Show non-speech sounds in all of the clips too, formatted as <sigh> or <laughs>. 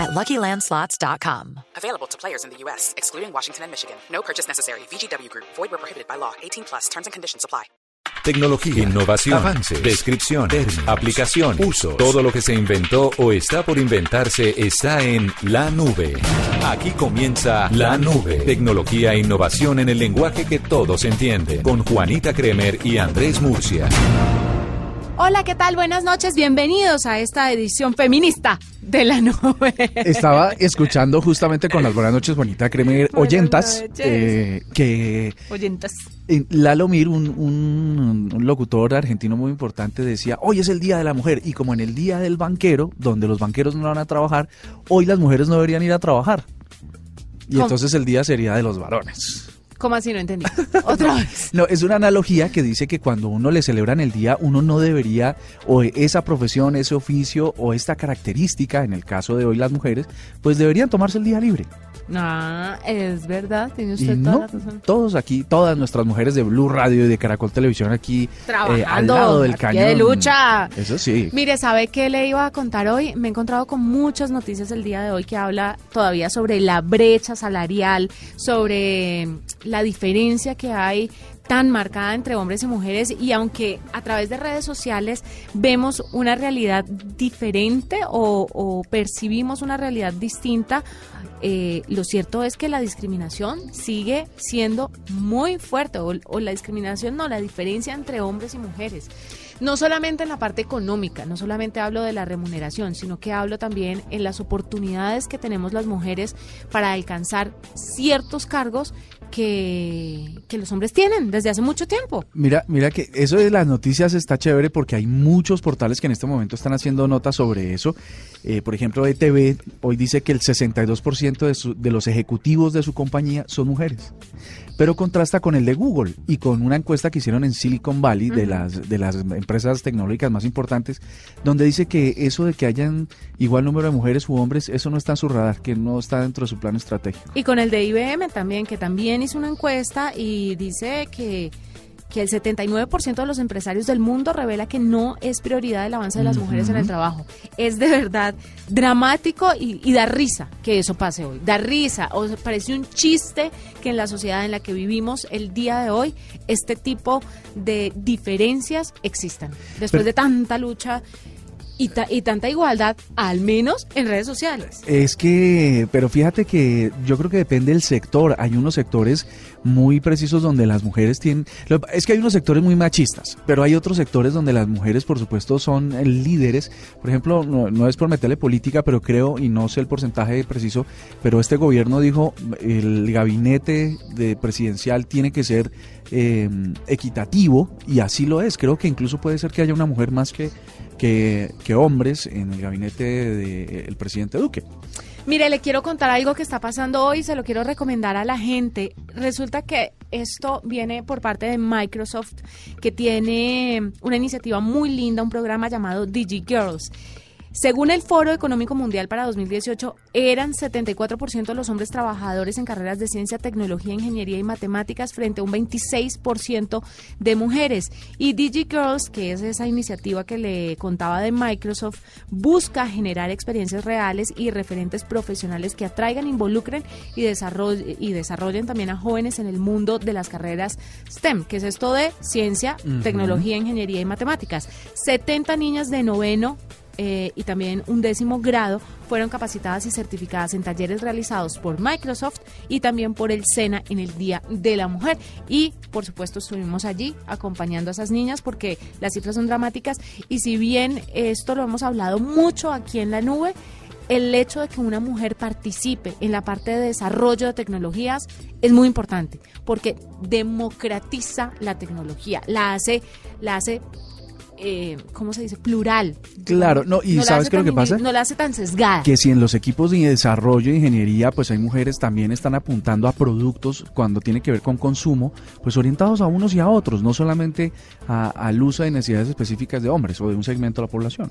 at LuckyLandSlots.com. Available to players in the U.S., excluding Washington and Michigan. No purchase necessary. VGW Group. Void where prohibited by law. 18 plus. Terms and conditions apply. Tecnología, innovación, avances, descripción, términos, aplicación, uso. Todo lo que se inventó o está por inventarse está en la nube. Aquí comienza la nube. Tecnología e innovación en el lenguaje que todos entienden. Con Juanita Kremer y Andrés Murcia. Hola, ¿qué tal? Buenas noches. Bienvenidos a esta edición feminista de la nube. Estaba escuchando justamente con las buenas noches, bonita Buenas oyentas, eh, que Oyentas. eh, Lalo Mir, un, un- un locutor argentino muy importante, decía, hoy es el Día de la Mujer, y como en el Día del Banquero, donde los banqueros no van a trabajar, hoy las mujeres no deberían ir a trabajar. Y ¿Cómo? entonces el día sería de los varones. ¿Cómo así? No entendí. <laughs> Otra vez. No, es una analogía que dice que cuando uno le celebran el día, uno no debería, o esa profesión, ese oficio, o esta característica, en el caso de hoy las mujeres, pues deberían tomarse el día libre. No, es verdad. Tiene usted toda no, la razón. todos aquí, todas nuestras mujeres de Blue Radio y de Caracol Televisión aquí, eh, al lado del cañón. de lucha. Eso sí. Mire, ¿sabe qué le iba a contar hoy? Me he encontrado con muchas noticias el día de hoy que habla todavía sobre la brecha salarial, sobre la diferencia que hay tan marcada entre hombres y mujeres y aunque a través de redes sociales vemos una realidad diferente o, percibimos una realidad distinta, eh, lo cierto es que la discriminación sigue siendo muy fuerte o, o la discriminación no, la diferencia entre hombres y mujeres. No solamente en la parte económica, no solamente hablo de la remuneración, sino que hablo también en las oportunidades que tenemos las mujeres para alcanzar ciertos cargos que, que los hombres tienen desde hace mucho tiempo. Mira, mira que eso de las noticias está chévere porque hay muchos portales que en este momento están haciendo notas sobre eso. Eh, por ejemplo, ETV hoy dice que el 62% de, su- de los ejecutivos de su compañía son mujeres. Pero contrasta con el de Google y con una encuesta que hicieron en Silicon Valley de, las, de las empresas tecnológicas más importantes, donde dice que eso de que hayan igual número de mujeres u hombres, eso no está en su radar, que no está dentro de su plan estratégico. Y con el de IBM también, que también hizo una encuesta y dice que, que el 79% de los empresarios del mundo revela que no es prioridad el avance de las mujeres en el trabajo. Es de verdad dramático y, y da risa que eso pase hoy. Da risa, o sea, parece un chiste que en la sociedad en la que vivimos el día de hoy este tipo de diferencias existan. Después Pero- de tanta lucha y, ta- y tanta igualdad, al menos en redes sociales. Es que, pero fíjate que yo creo que depende del sector. Hay unos sectores muy precisos donde las mujeres tienen... Es que hay unos sectores muy machistas, pero hay otros sectores donde las mujeres, por supuesto, son líderes. Por ejemplo, no, no es por meterle política, pero creo, y no sé el porcentaje preciso, pero este gobierno dijo, el gabinete de presidencial tiene que ser eh, equitativo, y así lo es. Creo que incluso puede ser que haya una mujer más que... Que, que hombres en el gabinete del presidente Duque. Mire, le quiero contar algo que está pasando hoy, se lo quiero recomendar a la gente. Resulta que esto viene por parte de Microsoft, que tiene una iniciativa muy linda, un programa llamado DigiGirls. Según el Foro Económico Mundial para 2018, eran 74% los hombres trabajadores en carreras de ciencia, tecnología, ingeniería y matemáticas frente a un 26% de mujeres. Y DigiGirls, que es esa iniciativa que le contaba de Microsoft, busca generar experiencias reales y referentes profesionales que atraigan, involucren y desarrollen, y desarrollen también a jóvenes en el mundo de las carreras STEM, que es esto de ciencia, tecnología, ingeniería y matemáticas. 70 niñas de noveno eh, y también un décimo grado fueron capacitadas y certificadas en talleres realizados por Microsoft y también por el SENA en el Día de la Mujer. Y por supuesto estuvimos allí acompañando a esas niñas porque las cifras son dramáticas y si bien esto lo hemos hablado mucho aquí en la nube, el hecho de que una mujer participe en la parte de desarrollo de tecnologías es muy importante porque democratiza la tecnología, la hace, la hace eh, ¿cómo se dice? Plural. Claro, no, y ¿sabes qué es lo que pasa? No la hace tan sesgada. Que si en los equipos de desarrollo de ingeniería, pues hay mujeres también están apuntando a productos cuando tiene que ver con consumo, pues orientados a unos y a otros, no solamente al uso de necesidades específicas de hombres o de un segmento de la población.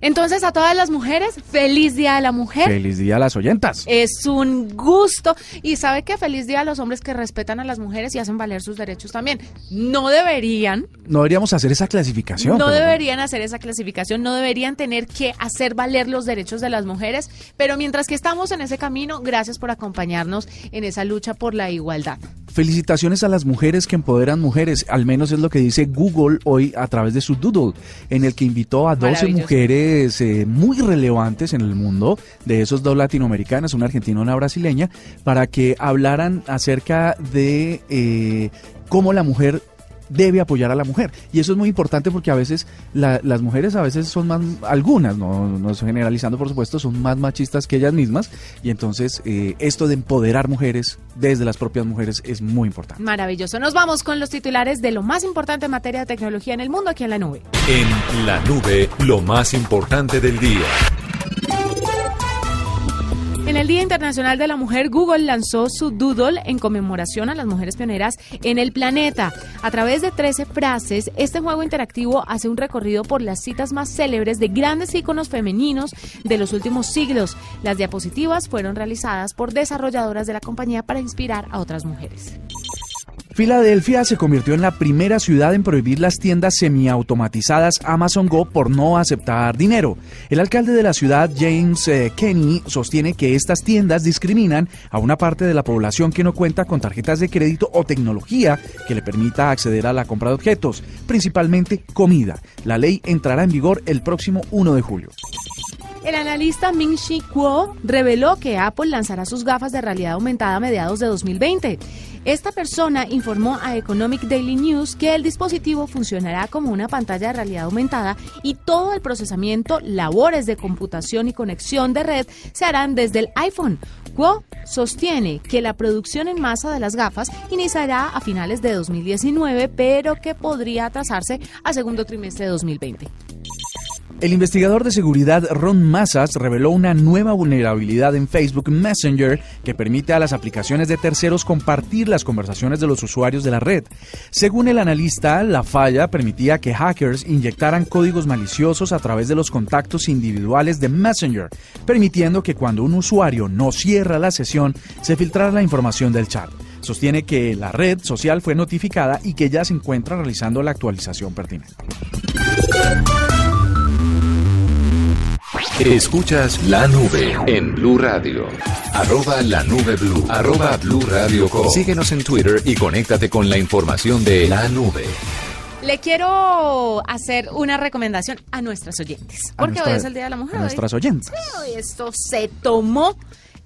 Entonces, a todas las mujeres, feliz Día de la Mujer. Feliz día a las oyentas. Es un gusto. Y sabe que feliz día a los hombres que respetan a las mujeres y hacen valer sus derechos también. No deberían, No deberíamos hacer esa clasificación. no pero- deberían hacer esa clasificación, no deberían tener que hacer valer los derechos de las mujeres. Pero mientras que estamos en ese camino, gracias por acompañarnos en esa lucha por la igualdad. Felicitaciones a las mujeres que empoderan mujeres, al menos es lo que dice Google hoy a través de su Doodle, en el que invitó a 12 Maravilloso. mujeres eh, muy relevantes en el mundo, de esos dos latinoamericanas, una argentina y una brasileña, para que hablaran acerca de eh, cómo la mujer debe apoyar a la mujer. Y eso es muy importante porque a veces la- las mujeres a veces son más, algunas, no, no estoy generalizando por supuesto, son más machistas que ellas mismas. Y entonces eh, esto de empoderar mujeres desde las propias mujeres es muy importante. Maravilloso. Nos vamos con los titulares de lo más importante en materia de tecnología en el mundo aquí en la nube. En la nube, lo más importante del día. En el Día Internacional de la Mujer, Google lanzó su Doodle en conmemoración a las mujeres pioneras en el planeta. A través de 13 frases, este juego interactivo hace un recorrido por las citas más célebres de grandes íconos femeninos de los últimos siglos. Las diapositivas fueron realizadas por desarrolladoras de la compañía para inspirar a otras mujeres. Filadelfia se convirtió en la primera ciudad en prohibir las tiendas semiautomatizadas Amazon Go por no aceptar dinero. El alcalde de la ciudad, James eh, Kenny, sostiene que estas tiendas discriminan a una parte de la población que no cuenta con tarjetas de crédito o tecnología que le permita acceder a la compra de objetos, principalmente comida. La ley entrará en vigor el próximo 1 de julio. El analista Ming Chi Kuo reveló que Apple lanzará sus gafas de realidad aumentada a mediados de 2020. Esta persona informó a Economic Daily News que el dispositivo funcionará como una pantalla de realidad aumentada y todo el procesamiento, labores de computación y conexión de red se harán desde el iPhone. Kuo sostiene que la producción en masa de las gafas iniciará a finales de 2019, pero que podría atrasarse a segundo trimestre de 2020. El investigador de seguridad Ron Massas reveló una nueva vulnerabilidad en Facebook Messenger que permite a las aplicaciones de terceros compartir las conversaciones de los usuarios de la red. Según el analista, la falla permitía que hackers inyectaran códigos maliciosos a través de los contactos individuales de Messenger, permitiendo que cuando un usuario no cierra la sesión, se filtrara la información del chat. Sostiene que la red social fue notificada y que ya se encuentra realizando la actualización pertinente. Escuchas la nube en Blue Radio. Arroba la nube blue. Arroba Blue Radio Com. Síguenos en Twitter y conéctate con la información de la nube. Le quiero hacer una recomendación a nuestras oyentes. Porque nuestra- hoy es el Día de la Mujer. a hoy- nuestras oyentes. hoy esto se tomó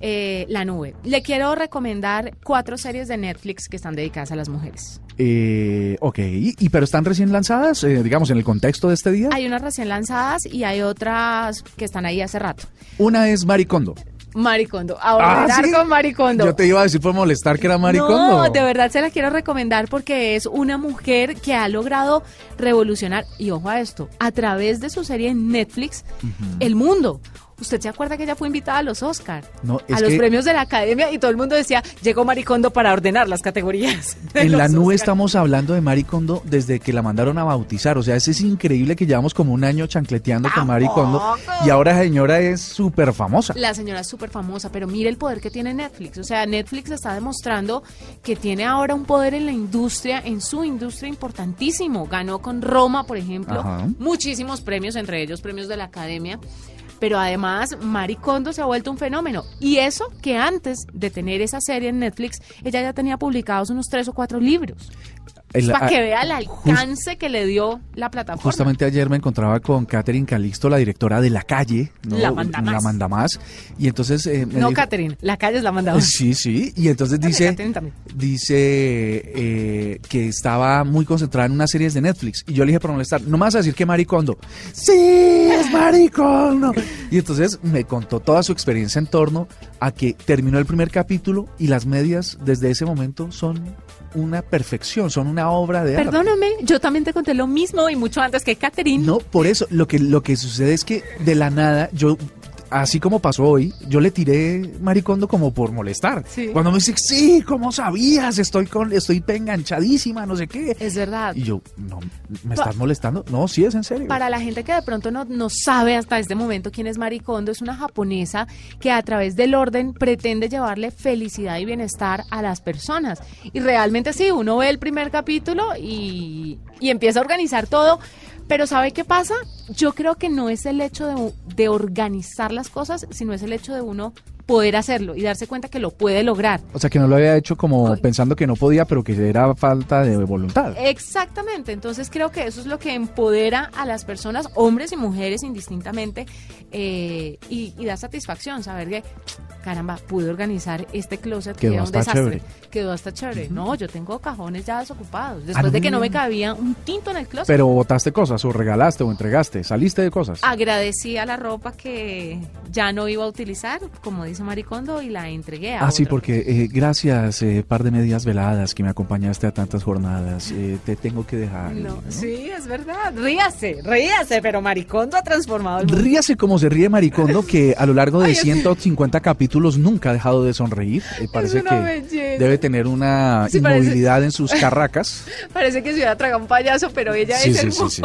eh, la nube. Le quiero recomendar cuatro series de Netflix que están dedicadas a las mujeres. Eh, ok, ¿Y, y pero están recién lanzadas, eh, digamos, en el contexto de este día? Hay unas recién lanzadas y hay otras que están ahí hace rato. Una es Maricondo. Maricondo. Ahora Ah, ¿sí? con Maricondo. Yo te iba a decir por molestar que era Maricondo. No, de verdad se la quiero recomendar porque es una mujer que ha logrado revolucionar, y ojo a esto, a través de su serie en Netflix, el mundo. ¿Usted se acuerda que ella fue invitada a los Oscar? No, a los que- premios de la Academia y todo el mundo decía, llegó Maricondo para ordenar las categorías. <laughs> En la nube Oscar". estamos hablando de Maricondo desde que la mandaron a bautizar. O sea, es, es increíble que llevamos como un año chancleteando con Maricondo. Y ahora la señora es súper famosa. La señora es súper famosa, pero mire el poder que tiene Netflix. O sea, Netflix está demostrando que tiene ahora un poder en la industria, en su industria importantísimo. Ganó con Roma, por ejemplo, Ajá. muchísimos premios, entre ellos premios de la Academia. Pero además, Maricondo se ha vuelto un fenómeno. Y eso que antes de tener esa serie en Netflix, ella ya tenía publicados unos tres o cuatro libros. El- para que vea el just- alcance que le dio la plataforma. Justamente ayer me encontraba con Catherine Calixto, la directora de La Calle. ¿no? La Manda Más. La Manda Más. Y entonces... eh, no, dijo- Catherine, la calle es la mandada. <laughs> Sí, sí. Y entonces dice, dice eh, que estaba muy concentrada en unas series de Netflix. Y yo le dije para molestar, no me vas a decir que Maricondo. Sí, es Maricondo. y entonces me contó toda su experiencia en torno a que terminó el primer capítulo y las medias desde ese momento son una perfección, son una obra de arte. Perdóname, yo también te conté lo mismo y mucho antes que Catherine. No, por eso, lo que, lo que sucede es que de la nada yo así como pasó hoy, yo le tiré maricondo como por molestar. Sí. Cuando me dice, sí, ¿cómo sabías? Estoy con, estoy enganchadísima, no sé qué. Es verdad. Y yo, no, ¿me estás molestando? No, sí, es en serio. Para la gente que de pronto no, no sabe hasta este momento quién es Maricondo, es una japonesa que a través del orden pretende llevarle felicidad y bienestar a las personas. Y realmente sí, uno ve el primer capítulo y, y empieza a organizar todo. Pero ¿sabe qué pasa? Yo creo que no es el hecho de, de, organizar las cosas, sino es el hecho de uno poder hacerlo y darse cuenta que lo puede lograr. O sea, que no lo había hecho como pensando que no podía, pero que era falta de voluntad. Exactamente, entonces creo que eso es lo que empodera a las personas, hombres y mujeres indistintamente, eh, y, y, da satisfacción saber que, caramba, pude organizar este closet Quedó que era un desastre. chévere. Quedó hasta chévere. No, yo tengo cajones ya desocupados, después de que no me cabía un tinto en el closet. Pero botaste cosas, o regalaste, o entregaste, saliste de cosas. Agradecí a la ropa que ya no iba a utilizar, como dice Maricondo, y la entregué a Ah, sí, porque eh, gracias, eh, par de medias veladas que me acompañaste a tantas jornadas. eh, te tengo que dejar. No, ¿no? sí, es verdad. Ríase, ríase, pero Maricondo ha transformado el mundo. Ríase como se ríe Maricondo, que a lo largo de Ay, es- 150 capítulos nunca ha dejado de sonreír. Eh, parece que belleza. debe tener una Sí, parece- inmovilidad en sus <laughs> carracas. Parece que se hubiera tragado un payaso, pero ella Sí, es sí. hermosa.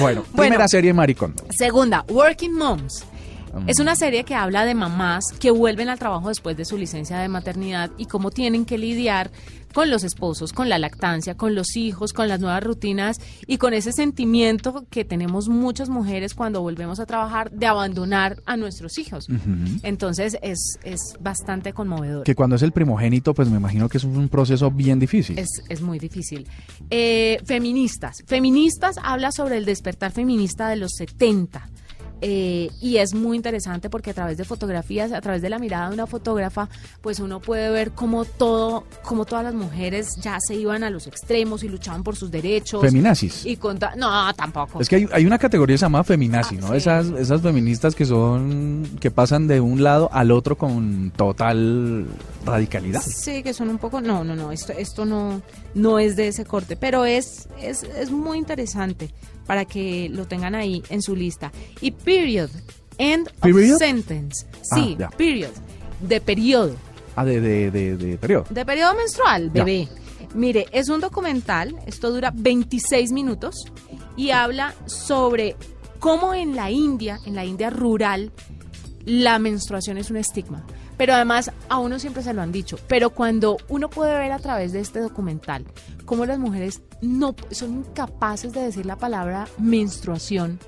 Bueno, Bueno. primera serie Maricondo. Segunda, Working Moms. Es una serie que habla de mamás que vuelven al trabajo después de su licencia de maternidad y cómo tienen que lidiar con los esposos, con la lactancia, con los hijos, con las nuevas rutinas y con ese sentimiento que tenemos muchas mujeres cuando volvemos a trabajar de abandonar a nuestros hijos. Entonces es, es bastante conmovedor. Que cuando es el primogénito, pues me imagino que es un proceso bien difícil. Es, es muy difícil. Eh, feministas. Feministas habla sobre el despertar feminista de los 70. Eh, y es muy interesante porque a través de fotografías, a través de la mirada de una fotógrafa, pues uno puede ver cómo todo, cómo todas las mujeres ya se iban a los extremos y luchaban por sus derechos. Feminazis. Y no, tampoco. Es que hay, hay una categoría que se llama feminazi, Ah, ¿no? sí. Esas, esas feministas que son, que pasan de un lado al otro con total radicalidad. Sí, que son un poco. No, no, no. Esto, esto no, no es de ese corte. Pero es, es, es muy interesante para que lo tengan ahí en su lista. Y period. End ¿Period? of sentence. Sí, Ah, ya. period. De periodo. Ah, de, de, de, de periodo. De periodo menstrual, Ya. bebé. Mire, es un documental, esto dura 26 minutos y habla sobre cómo en la India, en la India rural, la menstruación es un estigma. Pero además a uno siempre se lo han dicho. Pero cuando uno puede ver a través de este documental cómo las mujeres no son incapaces de decir la palabra menstruación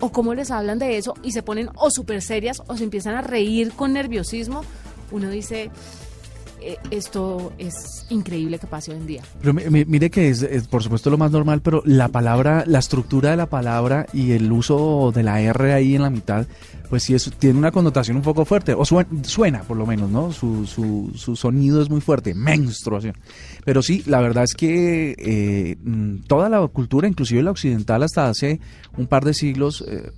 o cómo les hablan de eso y se ponen o súper serias o se empiezan a reír con nerviosismo, uno dice, "Eh, esto es increíble que pase hoy en día. Pero mi- mi- mire que es, es, por supuesto lo más normal, pero la palabra, la estructura de la palabra y el uso de la R ahí en la mitad, pues sí tiene una connotación un poco fuerte, o suena, suena por lo menos, ¿no? Su, su, su sonido es muy fuerte, menstruación. Pero sí, la verdad es que eh, mm, toda la cultura, inclusive la occidental, hasta hace un par de siglos, eh,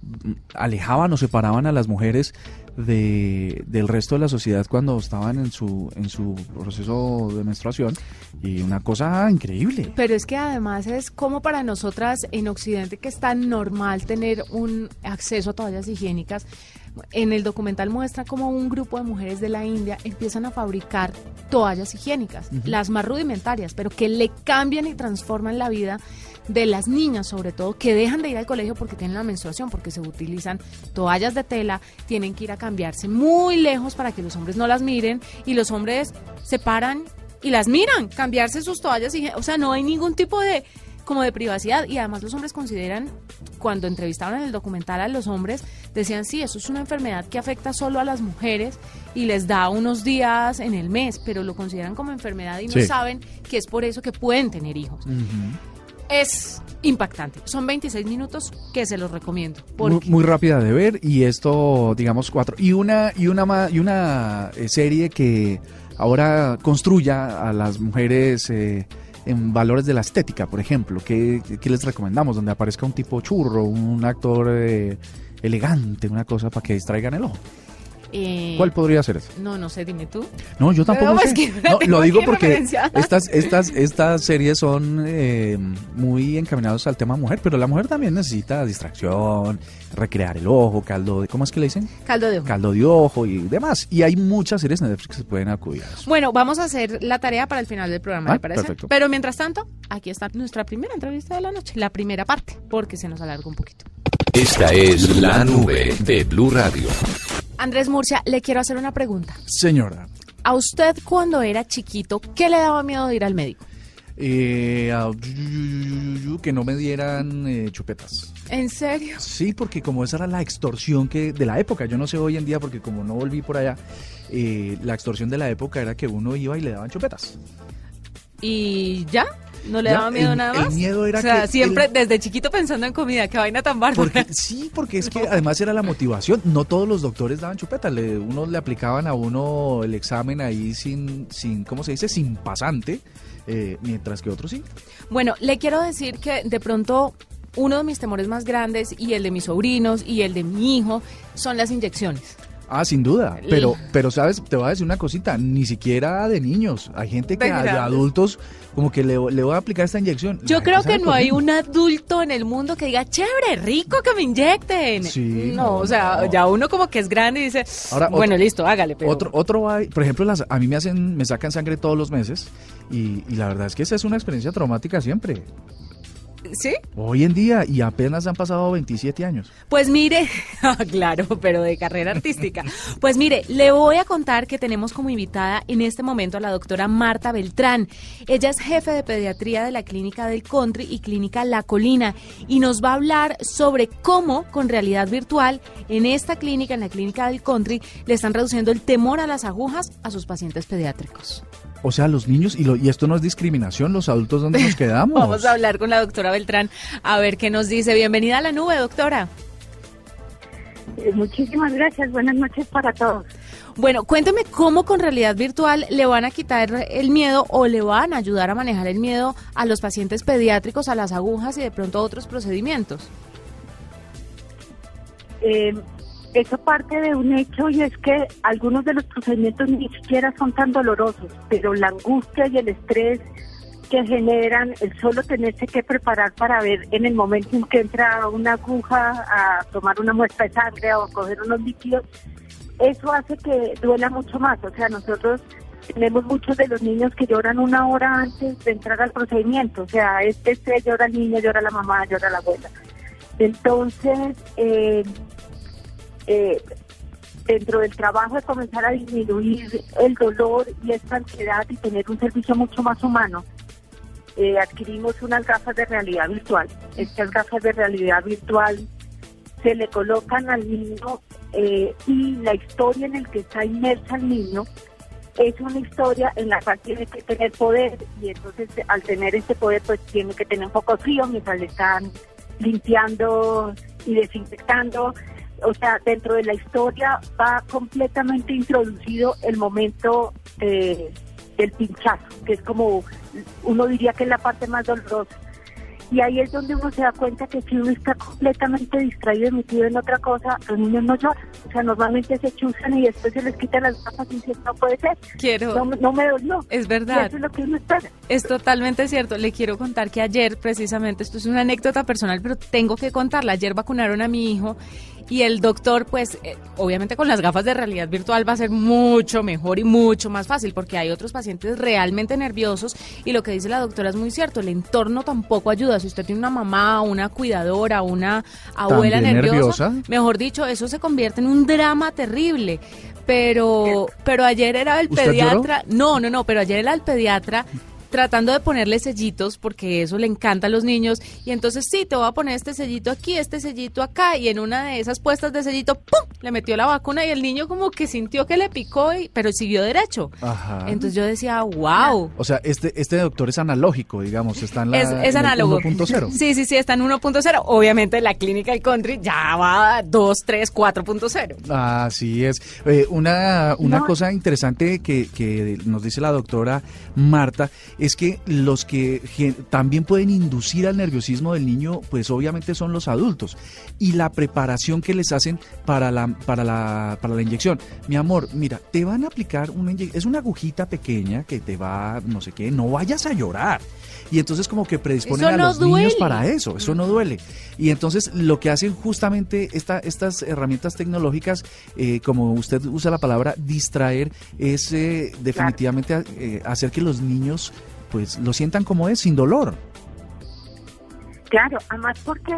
alejaban o separaban a las mujeres de, del resto de la sociedad cuando estaban en su, en su proceso de menstruación y una cosa increíble. Pero es que además es como para nosotras en Occidente que es tan normal tener un acceso a toallas higiénicas. En el documental muestra cómo un grupo de mujeres de la India empiezan a fabricar toallas higiénicas, las más rudimentarias, pero que le cambian y transforman la vida de las niñas, sobre todo, que dejan de ir al colegio porque tienen la menstruación, porque se utilizan toallas de tela, tienen que ir a cambiarse muy lejos para que los hombres no las miren y los hombres se paran y las miran, cambiarse sus toallas, y, o sea, no hay ningún tipo de como de privacidad y además los hombres consideran cuando entrevistaron en el documental a los hombres decían sí eso es una enfermedad que afecta solo a las mujeres y les da unos días en el mes pero lo consideran como enfermedad y no saben que es por eso que pueden tener hijos es impactante. Son 26 minutos que se los recomiendo Muy, porque muy rápida de ver y esto, digamos, cuatro. Y una, y una, y una eh, serie que ahora construya a las mujeres eh, en valores de la estética, por ejemplo. ¿Qué, qué les recomendamos? Donde aparezca un tipo churro, un actor eh, elegante, una cosa para que distraigan el ojo. Eh, ¿Cuál podría ser ese? No, no sé, dime tú. No, yo tampoco No, sé. es que No, <laughs> lo digo porque estas, estas, estas series son eh, muy encaminados al tema mujer, pero la mujer también necesita distracción, recrear el ojo, caldo de, ¿cómo es que le dicen? Caldo de ojo. Caldo de ojo y demás. Y hay muchas series en Netflix que se pueden acudir a eso. Bueno, vamos a hacer la tarea para el final del programa, Ah, ¿le parece? perfecto. Pero mientras tanto, aquí está nuestra primera entrevista de la noche, la primera parte, porque se nos alargó un poquito. Esta es la nube de Blue Radio. Andrés Murcia, le quiero hacer una pregunta. Señora, A usted cuando era chiquito, ¿qué le daba miedo de ir al médico? eh, que no me dieran eh, chupetas. ¿En serio? Sí, porque como esa era la extorsión que de la época, yo no sé hoy en día porque como no volví por allá, eh, la extorsión de la época era que uno iba y le daban chupetas. ¿Y ya? ¿No le daba miedo el- nada el más? miedo era o sea, que siempre el- desde chiquito pensando en comida, qué vaina tan bárbara. Porque, sí, porque es que además era la motivación. No todos los doctores daban chupetas. Le, unos le aplicaban a uno el examen ahí sin, sin ¿cómo se dice? Sin pasante, eh, mientras que otros sí. Bueno, le quiero decir que de pronto uno de mis temores más grandes y el de mis sobrinos y el de mi hijo son las inyecciones. Ah, sin duda. El- Pero, pero sabes, te voy a decir una cosita. Ni siquiera de niños. Hay gente que De adultos como que le, le voy a aplicar esta inyección. Yo creo que no hay un adulto en el mundo que diga, chévere, rico que me inyecten. Sí, no, no, o sea, no. ya uno como que es grande y dice, Ahora, bueno, otro- listo, hágale. Pero... Otro, otro por ejemplo, las, a mí me hacen, me sacan sangre todos los meses y, y la verdad es que esa es una experiencia traumática siempre. ¿Sí? Hoy en día y apenas han pasado 27 años. Pues mire, <laughs> ah, claro, pero de carrera artística. Pues mire, le voy a contar que tenemos como invitada en este momento a la doctora Marta Beltrán. Ella es jefe de pediatría de la Clínica del Country y Clínica La Colina y nos va a hablar sobre cómo con realidad virtual en esta clínica, en la Clínica del Country, le están reduciendo el temor a las agujas a sus pacientes pediátricos. O sea, los niños, y, lo, y esto no es discriminación, los adultos, ¿dónde nos <laughs> quedamos? Vamos a hablar con la doctora Beltrán a ver qué nos dice. Bienvenida a la nube, doctora. Eh, Muchísimas gracias. Buenas noches para todos. Bueno, cuénteme cómo con realidad virtual le van a quitar el miedo o le van a ayudar a manejar el miedo a los pacientes pediátricos, a las agujas y de pronto a otros procedimientos. Eh, eso parte de un hecho y es que algunos de los procedimientos ni siquiera son tan dolorosos, pero la angustia y el estrés que generan el solo tenerse que preparar para ver en el momento en que entra una aguja a tomar una muestra de sangre o coger unos líquidos, eso hace que duela mucho más. O sea, nosotros tenemos muchos de los niños que lloran una hora antes de entrar al procedimiento. O sea, este, este llora el niño, llora la mamá, llora la abuela. Entonces, eh, eh, dentro del trabajo de comenzar a disminuir el dolor y esta ansiedad y tener un servicio mucho más humano, eh, adquirimos unas gafas de realidad virtual. Estas gafas de realidad virtual se le colocan al niño eh, y la historia en la que está inmersa el niño es una historia en la cual tiene que tener poder y entonces al tener este poder pues tiene que tener un poco frío mientras le están limpiando y desinfectando. O sea, dentro de la historia va completamente introducido el momento eh, del pinchazo, que es como uno diría que es la parte más dolorosa. Y ahí es donde uno se da cuenta que si uno está completamente distraído y metido en otra cosa, los niños no lloran. O sea, normalmente se chuzan y después se les quitan las gafas y dicen, no puede ser, Quiero, no, no me dolió. es Y verdad. eso es lo que uno espera. Es totalmente cierto. Le quiero contar que ayer, precisamente, esto es una anécdota personal, pero tengo que contarla. Ayer vacunaron a mi hijo y el doctor, pues, eh, obviamente con las gafas de realidad virtual va a ser mucho mejor y mucho más fácil, porque hay otros pacientes realmente nerviosos y lo que dice la doctora es muy cierto. El entorno tampoco ayuda. Si usted tiene una mamá, una cuidadora, una abuela nerviosa, nerviosa. mejor dicho, eso se convierte en un drama terrible. Pero, pero ayer era el pediatra. No, no, no, pero ayer era el pediatra tratando de ponerle sellitos porque eso le encanta a los niños y entonces sí, te voy a poner este sellito aquí, este sellito acá y en una de esas puestas de sellito, ¡pum! le metió la vacuna y el niño como que sintió que le picó, y, pero siguió derecho. Ajá. Entonces yo decía, wow. O sea, este, este doctor es analógico, digamos, está en la Es, es en análogo. 1.0. <laughs> Sí, sí, sí, está en 1.0. Obviamente la clínica del country ya va a 2, 3, 4.0. Así es. Eh, una una No. cosa interesante que, que nos dice la doctora Marta es que los que también pueden inducir al nerviosismo del niño, pues obviamente son los adultos. Y la preparación que les hacen para la, para la, para la inyección. Mi amor, mira, te van a aplicar una inyección, es una agujita pequeña que te va, no sé qué, no vayas a llorar. Y entonces como que predisponen a los niños para eso, eso no duele. Y entonces lo que hacen justamente esta, estas herramientas tecnológicas, eh, como usted usa la palabra distraer, es eh, definitivamente eh, hacer que los niños pues lo sientan como es, sin dolor. Claro, además porque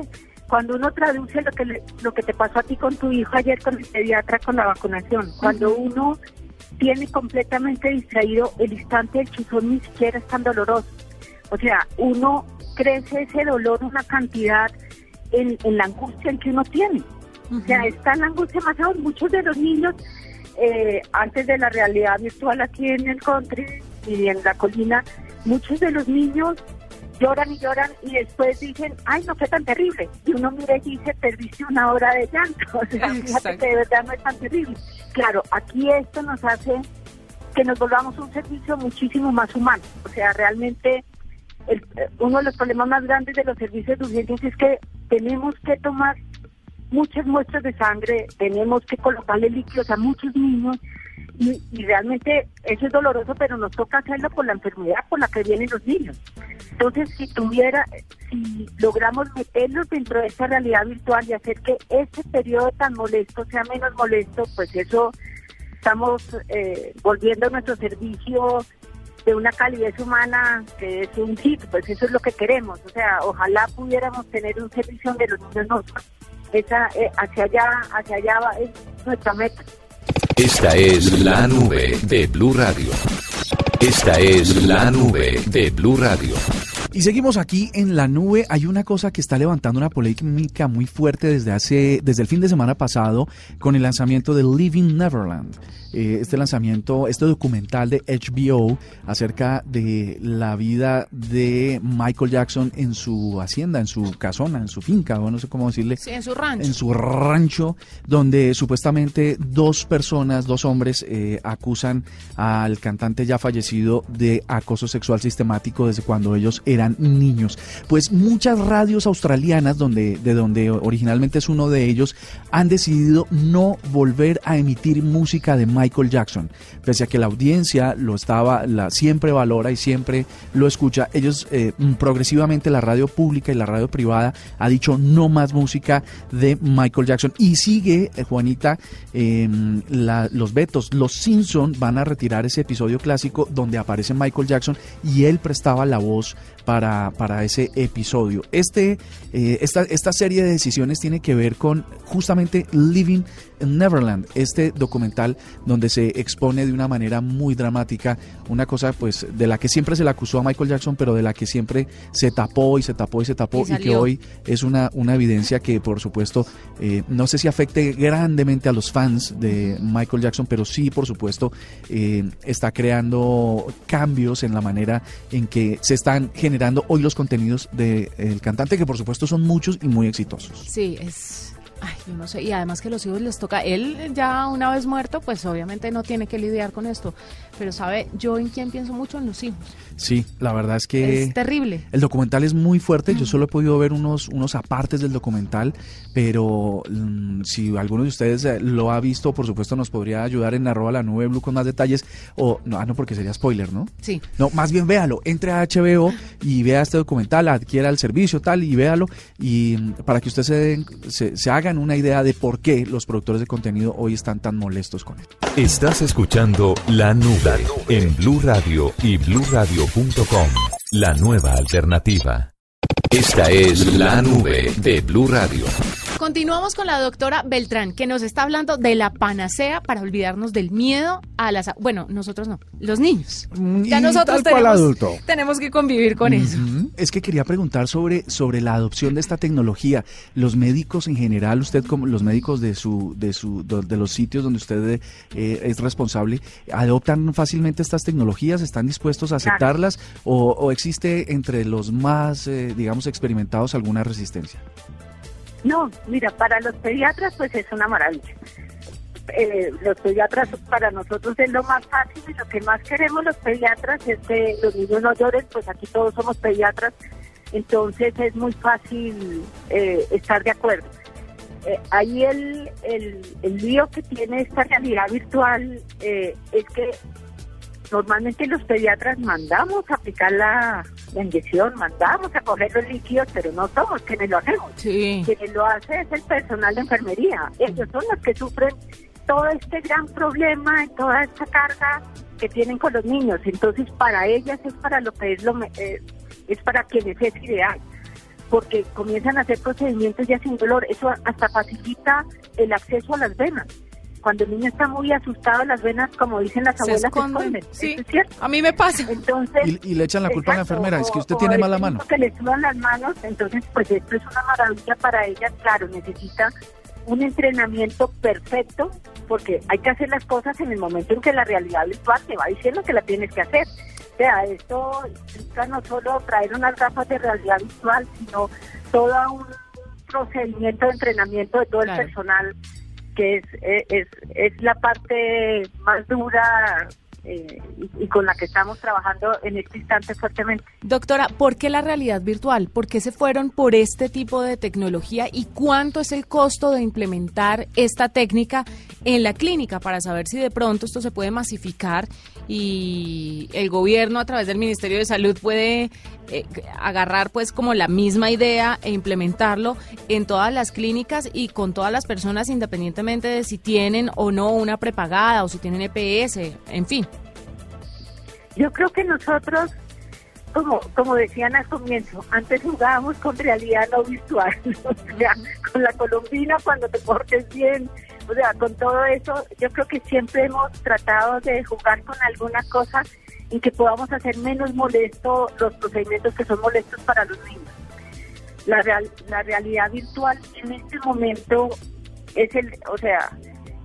cuando uno traduce lo que lo que te pasó a ti con tu hijo ayer con el pediatra con la vacunación, cuando uno tiene completamente distraído el instante del chuzón ni siquiera es tan doloroso. O sea, uno crece ese dolor una cantidad en, la angustia en que uno tiene. O sea, está la angustia más aún. Muchos de los niños, eh, antes de la realidad virtual aquí en el country y en la colina, muchos de los niños lloran y lloran y después dicen, ay, no fue tan terrible. Y uno mira y dice, perdiste una hora de llanto. <laughs> O sea, fíjate que de verdad no es tan terrible. Claro, aquí esto nos hace que nos volvamos un servicio muchísimo más humano. O sea, realmente el, uno de los problemas más grandes de los servicios de urgencias es que tenemos que tomar muchas muestras de sangre, tenemos que colocarle líquidos a muchos niños y, realmente eso es doloroso, pero nos toca hacerlo por la enfermedad por la que vienen los niños. Entonces, si tuviera, si logramos meterlos dentro de esta realidad virtual y hacer que este periodo tan molesto sea menos molesto, pues eso estamos eh, volviendo nuestro servicio de una calidez humana que es un hit, pues eso es lo que queremos. O sea, ojalá pudiéramos tener un servicio de los niños Esa, eh, hacia allá, hacia allá va, es nuestra meta. Esta es la nube de Blue Radio. Esta es la nube de Blue Radio. Y seguimos aquí en la nube. Hay una cosa que está levantando una polémica muy fuerte desde hace, desde el fin de semana pasado, con el lanzamiento de Living Neverland. Eh, este lanzamiento, este documental de HBO acerca de la vida de Michael Jackson en su hacienda, en su casona, en su finca, o no sé cómo decirle. Sí, en su rancho. En su rancho, donde supuestamente dos personas, dos hombres, eh, acusan al cantante ya fallecido de acoso sexual sistemático desde cuando ellos eran niños. Pues muchas radios australianas, donde, de donde originalmente es uno de ellos, han decidido no volver a emitir música de Michael Jackson. Pese a que la audiencia lo estaba, la, siempre valora y siempre lo escucha, ellos eh, progresivamente la radio pública y la radio privada ha dicho no más música de Michael Jackson. Y sigue, eh, Juanita, em, los vetos. Los Simpson van a retirar ese episodio clásico donde aparece Michael Jackson y él prestaba la voz para, para ese episodio. Este, eh, esta, esta serie de decisiones tiene que ver con justamente Living in Neverland, este documental donde se expone de una manera muy dramática una cosa pues de la que siempre se le acusó a Michael Jackson, pero de la que siempre se tapó y se tapó y se tapó y, que hoy es una, una evidencia que por supuesto eh, no sé si afecte grandemente a los fans de Michael Jackson, pero sí por supuesto eh, está creando cambios en la manera en que se están generando hoy los contenidos del cantante, que por supuesto son muchos y muy exitosos. Sí, es Ay, yo no sé, y además que los hijos les toca, él ya una vez muerto, pues obviamente no tiene que lidiar con esto, pero sabe, yo en quién pienso mucho en los hijos. Sí, la verdad es que... Es terrible. El documental es muy fuerte, yo solo he podido ver unos, unos apartes del documental, pero mm, si alguno de ustedes eh, lo ha visto, por supuesto nos podría ayudar en arroba la nube blue con más detalles, o no, ah, no, porque sería spoiler, ¿no? Sí. No, más bien véalo, entre a HBO y vea este documental, adquiera el servicio tal y véalo, y mm, para que ustedes se, se, se hagan una idea de por qué los productores de contenido hoy están tan molestos con él. Estás escuchando La Nube en Blue Radio y bluradio.com, la nueva alternativa. Esta es La Nube de Blue Radio. Continuamos con la doctora Beltrán, que nos está hablando de la panacea para olvidarnos del miedo a las... Bueno, nosotros no, los niños. Mm, ya nosotros tenemos, tenemos, que convivir con eso. Es que quería preguntar sobre, sobre la adopción de esta tecnología. Los médicos en general, usted como los médicos de, su, de, su, de los sitios donde usted eh, es responsable, ¿adoptan fácilmente estas tecnologías? ¿Están dispuestos a aceptarlas? ¿O, existe entre los más, eh, digamos, experimentados alguna resistencia? No, mira, para los pediatras pues es una maravilla. eh, los pediatras para nosotros es lo más fácil y lo que más queremos los pediatras es que los niños no lloren, pues aquí todos somos pediatras, entonces es muy fácil eh, estar de acuerdo. Eh, ahí el, el, el, lío que tiene esta realidad virtual es que normalmente los pediatras mandamos a aplicar la, inyección, mandamos a coger los líquidos, pero no somos quienes lo hacemos. Sí. Quienes lo hace es el personal de enfermería. Ellos son los que sufren todo este gran problema y toda esta carga que tienen con los niños. Entonces, para ellas es para lo que es lo eh, es para quienes es ideal, porque comienzan a hacer procedimientos ya sin dolor. Eso hasta facilita el acceso a las venas cuando el niño está muy asustado, las venas, como dicen las abuelas, se esconden. Sí, es cierto? a mí me pasa. Entonces, y, le echan la culpa a la enfermera, es que usted tiene mala mano. Que le suban las manos, entonces pues esto es una maravilla para ellas, claro, necesita un entrenamiento perfecto, porque hay que hacer las cosas en el momento en que la realidad virtual te va diciendo que la tienes que hacer. O sea, esto implica no solo traer unas gafas de realidad virtual, sino todo un procedimiento de entrenamiento de todo el personal que es, eh, es, es la parte más dura eh, y, con la que estamos trabajando en este instante fuertemente. Doctora, ¿por qué la realidad virtual? ¿Por qué se fueron por este tipo de tecnología y cuánto es el costo de implementar esta técnica en la clínica para saber si de pronto esto se puede masificar y el gobierno a través del Ministerio de Salud puede eh, agarrar pues como la misma idea e implementarlo en todas las clínicas y con todas las personas independientemente de si tienen o no una prepagada o si tienen EPS, en fin. Yo creo que nosotros, como, como decían al comienzo, antes jugábamos con realidad no virtual, <laughs> o sea, con la colombina cuando te portes bien, o sea, con todo eso, yo creo que siempre hemos tratado de jugar con alguna cosa en que podamos hacer menos molesto los procedimientos que son molestos para los niños. La, real, la realidad virtual en este momento es el, o sea,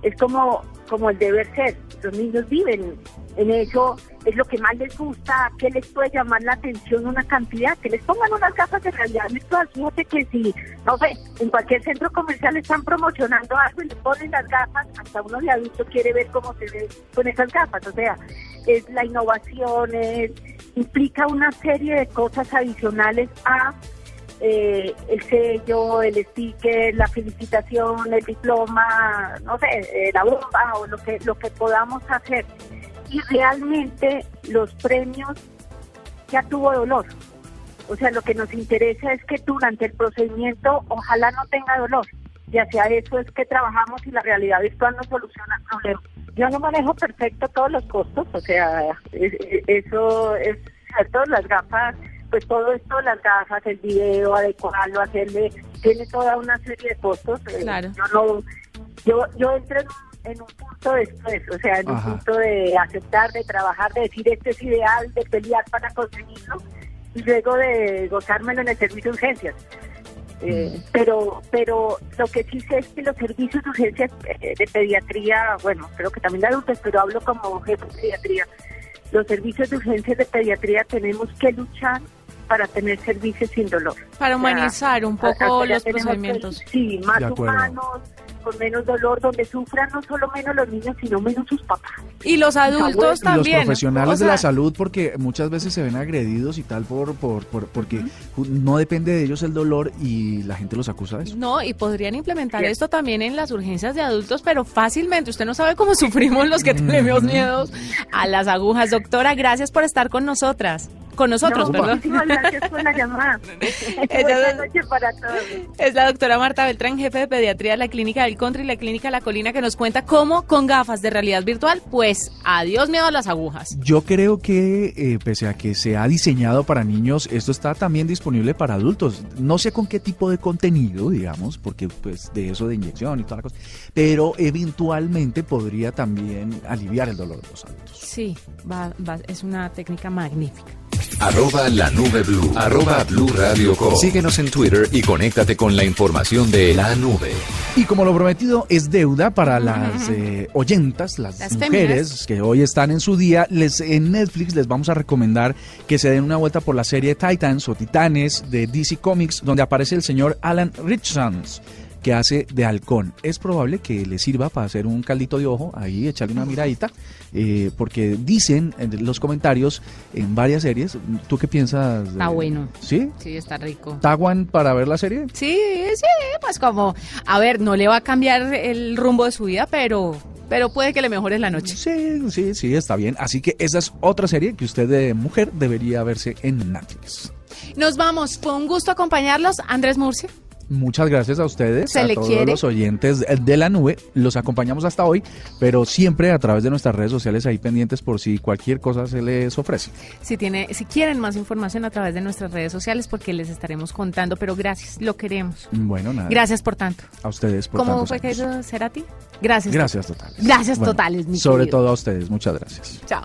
es como, como el deber ser. Los niños viven en eso, es lo que más les gusta, que les puede llamar la atención una cantidad, que les pongan unas gafas de realidad virtual. Fíjate que si, no sé, en cualquier centro comercial están promocionando algo y le ponen las gafas, hasta uno de adulto quiere ver cómo se ve con esas gafas. O sea, es la innovación, es, implica una serie de cosas adicionales a eh, el sello, el sticker, la felicitación, el diploma, no sé, eh, la bomba o lo que, lo que podamos hacer. Y realmente los premios ya tuvo dolor. O sea, lo que nos interesa es que durante el procedimiento ojalá no tenga dolor. Y hacia eso es que trabajamos y la realidad virtual nos soluciona el problema. Yo no manejo perfecto todos los costos, o sea, eso es cierto, las gafas pues todo esto, las gafas, el video, adecuarlo, hacerle, tiene toda una serie de costos. Eh, claro. yo no, yo, yo entro en, un punto después, o sea, en un punto de aceptar, de trabajar, de decir esto es ideal, de pelear para conseguirlo y luego de gozármelo en el servicio de urgencias. Eh, mm. pero pero lo que sí sé es que los servicios de urgencias eh, de pediatría, bueno, creo que también de adultos, pero hablo como jefe de pediatría, los servicios de urgencias de pediatría tenemos que luchar para tener servicios sin dolor. Para humanizar un poco los procedimientos. sí, más humanos, con menos dolor, donde sufran no solo menos los niños, sino menos sus papás. Y los adultos también. Los profesionales de la salud, porque muchas veces se ven agredidos y tal, por, por, porque no depende de ellos el dolor y la gente los acusa de eso. No, y podrían implementar esto también en las urgencias de adultos, pero fácilmente. Usted no sabe cómo <laughs> sufrimos los que tenemos miedos a las agujas. Doctora, gracias por estar con nosotras con nosotros, perdón. Muchísimas gracias por la llamada. <laughs> Buenas noches para todos. Es la doctora Marta Beltrán, jefe de pediatría de la Clínica del Country y la Clínica La Colina, que nos cuenta cómo con gafas de realidad virtual, pues adiós miedo a las agujas. Yo creo que, eh, pese a que se ha diseñado para niños, esto está también disponible para adultos. No sé con qué tipo de contenido, digamos, porque pues de eso de inyección y toda la cosa, pero eventualmente podría también aliviar el dolor de los adultos. Sí, es una técnica magnífica. Arroba la nube blue. Arroba blue radio Síguenos en Twitter y conéctate con la información de la nube. Y como lo prometido es deuda para las eh, oyentas, las, mujeres que hoy están en su día, les en Netflix les vamos a recomendar que se den una vuelta por la serie Titans o Titanes de DC Comics, donde aparece el señor Alan Richards que hace de halcón. Es probable que le sirva para hacer un caldito de ojo, ahí echarle una miradita, eh, porque dicen en los comentarios en varias series, ¿tú qué piensas? Está bueno. ¿Sí? Sí, está rico. ¿Taguan para ver la serie? Sí, sí, pues como, a ver, no le va a cambiar el rumbo de su vida, pero pero puede que le mejores la noche. Sí, sí, sí, está bien. Así que esa es otra serie que usted de mujer debería verse en Netflix. Nos vamos. Fue un gusto acompañarlos. Andrés Murcia. Muchas gracias a ustedes, Se a todos quiere. los oyentes de la nube. Los acompañamos hasta hoy, pero siempre a través de nuestras redes sociales ahí pendientes por si cualquier cosa se les ofrece. Si tiene, si quieren más información a través de nuestras redes sociales, porque les estaremos contando. Pero gracias, lo queremos. Bueno, nada. Gracias por tanto. a ustedes por ¿Cómo fue que eso será a ti? Gracias. Gracias totales. Gracias totales, mi Sobre querido. todo a ustedes, muchas gracias. Chao.